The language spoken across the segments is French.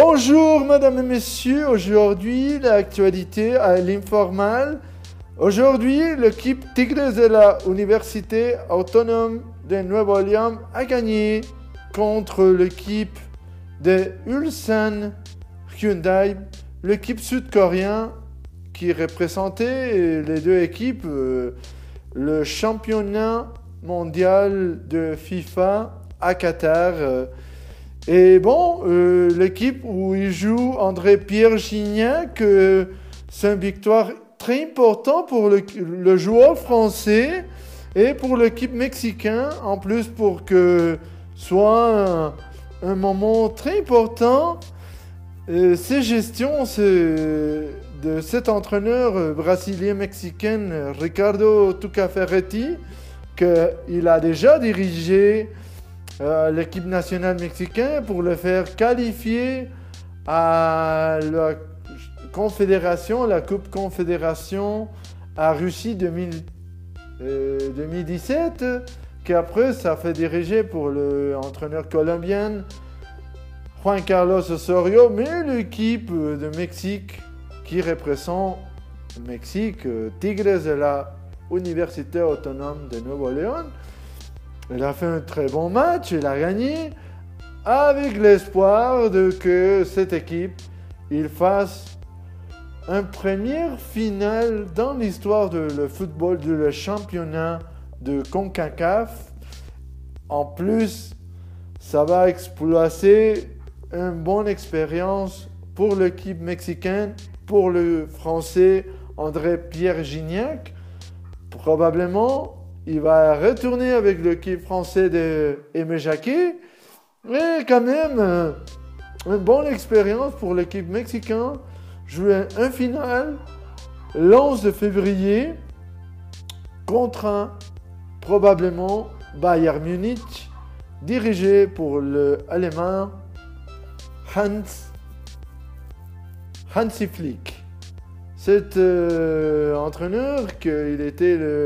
Bonjour, mesdames et messieurs. Aujourd'hui, l'actualité à l'informal. Aujourd'hui, l'équipe Tigres de la Université autonome de Nuevo-Orleans a gagné contre l'équipe de Ulsan Hyundai, l'équipe sud-coréenne qui représentait les deux équipes, euh, le championnat mondial de FIFA à Qatar. euh, et bon, euh, l'équipe où il joue André-Pierre Gignac, euh, c'est une victoire très importante pour le, joueur français et pour l'équipe mexicaine, en plus pour que soit un, moment très important. Euh, ces gestions de cet entraîneur brésilien-mexicain Ricardo Tucaferretti, qu'il a déjà dirigé euh, l'équipe nationale mexicaine pour le faire qualifier à la confédération, la Coupe Confédération à Russie 2000, euh, 2017, qu'après ça fait diriger pour l'entraîneur colombien Juan Carlos Osorio, mais l'équipe de Mexique qui représente Mexique, euh, Tigres de la Université autonome de Nuevo-León, il a fait un très bon match, il a gagné, avec l'espoir de que cette équipe il fasse un première finale dans l'histoire de le football de le championnat de CONCACAF. En plus, ça va exploiter une bonne expérience pour l'équipe mexicaine, pour le français André-Pierre Gignac. Probablement, il va retourner avec l'équipe française de Aimé Jacquet. Mais quand même, euh, une bonne expérience pour l'équipe mexicaine. Jouer un final l'11 de février contre un probablement Bayern Munich dirigé pour le allemand Hans Hansi Flick. Cet euh, entraîneur, qu'il était le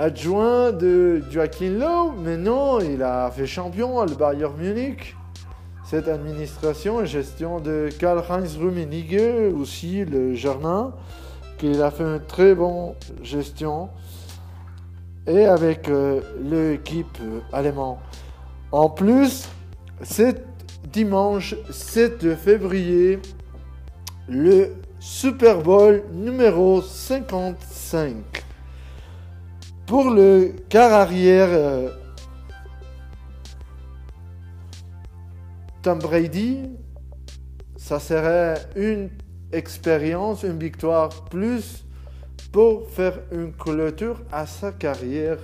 adjoint de Joachim mais non, il a fait champion à le Bayern Munich. Cette administration et gestion de Karl-Heinz Rummenigge, aussi le jardin, qu'il a fait une très bonne gestion, et avec euh, l'équipe euh, allemande. En plus, c'est dimanche 7 février, le Super Bowl numéro 55. Pour le quart arrière, euh, Tom Brady, ça serait une expérience, une victoire plus pour faire une clôture à sa carrière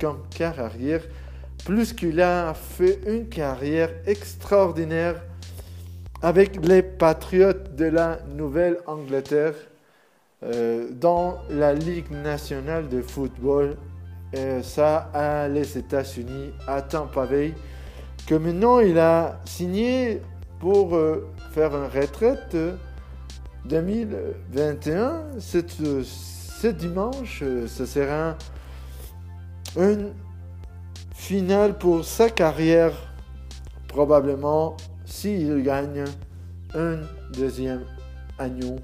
comme quart arrière, plus qu'il a fait une carrière extraordinaire avec les Patriotes de la Nouvelle-Angleterre euh, dans la Ligue nationale de football. Et ça à les États-Unis, à Tampa Bay, que maintenant il a signé pour euh, faire une retraite euh, 2021. Cette, euh, ce dimanche, euh, ce sera une finale pour sa carrière, probablement s'il gagne un deuxième agneau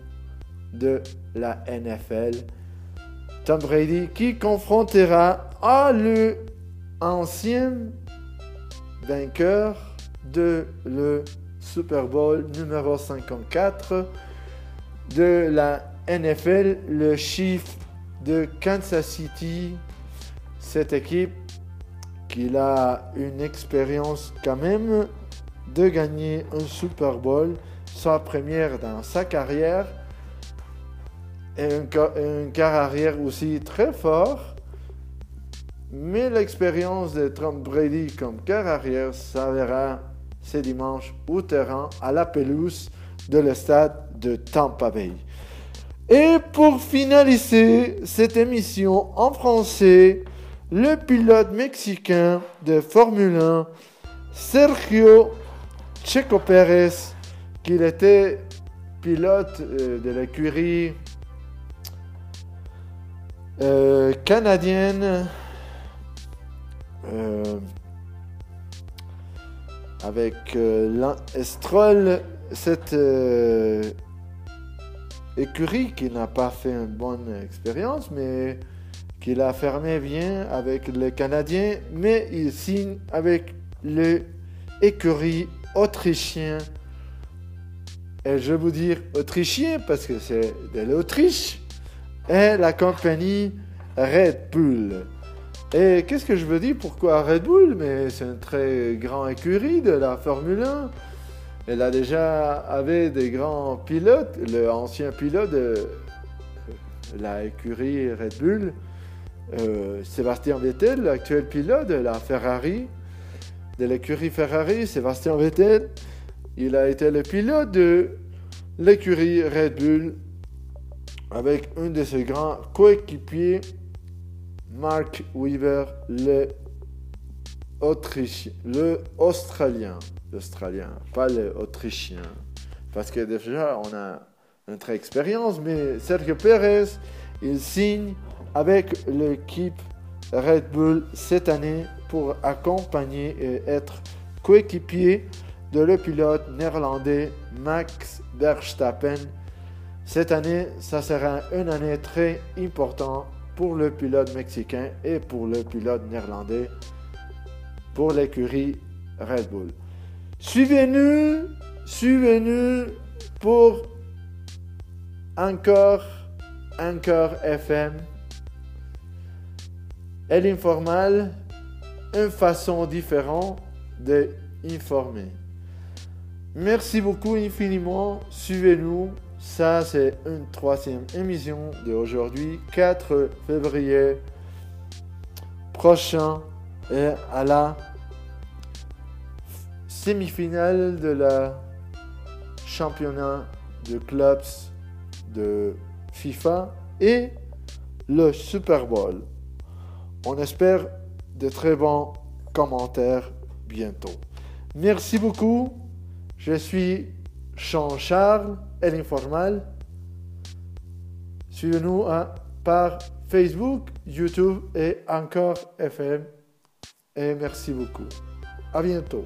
de la NFL. Tom Brady qui confrontera à le ancien vainqueur de le Super Bowl numéro 54 de la NFL, le chiffre de Kansas City. Cette équipe qui a une expérience quand même de gagner un Super Bowl, sa première dans sa carrière, et un, un quart arrière aussi très fort. Mais l'expérience de Tom Brady comme quart arrière s'avérera ce dimanche au terrain à la pelouse de le stade de Tampa Bay. Et pour finaliser cette émission en français, le pilote mexicain de Formule 1, Sergio Checo Pérez, qu'il était pilote euh, de l'écurie euh, canadienne. Euh, avec euh, Stroll cette écurie qui n'a pas fait une bonne expérience, mais qu'il a fermé bien avec les Canadiens, mais il signe avec l'écurie autrichien. Et je vais vous dire autrichien parce que c'est de l'Autriche et la compagnie Red Bull. Et qu'est-ce que je veux dire Pourquoi Red Bull? Mais c'est une très grande écurie de la Formule 1. Elle a déjà avait des grands pilotes. L'ancien pilote de la écurie Red Bull, euh, Sébastien Vettel, l'actuel pilote de la Ferrari, de l'écurie Ferrari, Sébastien Vettel, il a été le pilote de l'écurie Red Bull avec un de ses grands coéquipiers Mark Weaver, le Australien, l'Australien, pas le Autrichien. Parce que déjà, on a notre expérience, mais Sergio Pérez, il signe avec l'équipe Red Bull cette année pour accompagner et être coéquipier de le pilote néerlandais Max Verstappen. Cette année, ça sera une année très importante pour le pilote mexicain et pour le pilote néerlandais pour l'écurie Red Bull. Suivez-nous, suivez-nous pour encore, encore FM. Et l'informal, une façon différente d'informer. Merci beaucoup infiniment. Suivez-nous ça, c'est une troisième émission d'aujourd'hui, 4 février prochain, et à la semi-finale de la championnat de clubs de FIFA et le Super Bowl. On espère de très bons commentaires bientôt. Merci beaucoup. Je suis Jean-Charles et l'informal. Suivez-nous hein, par Facebook, YouTube et encore FM. Et merci beaucoup. À bientôt.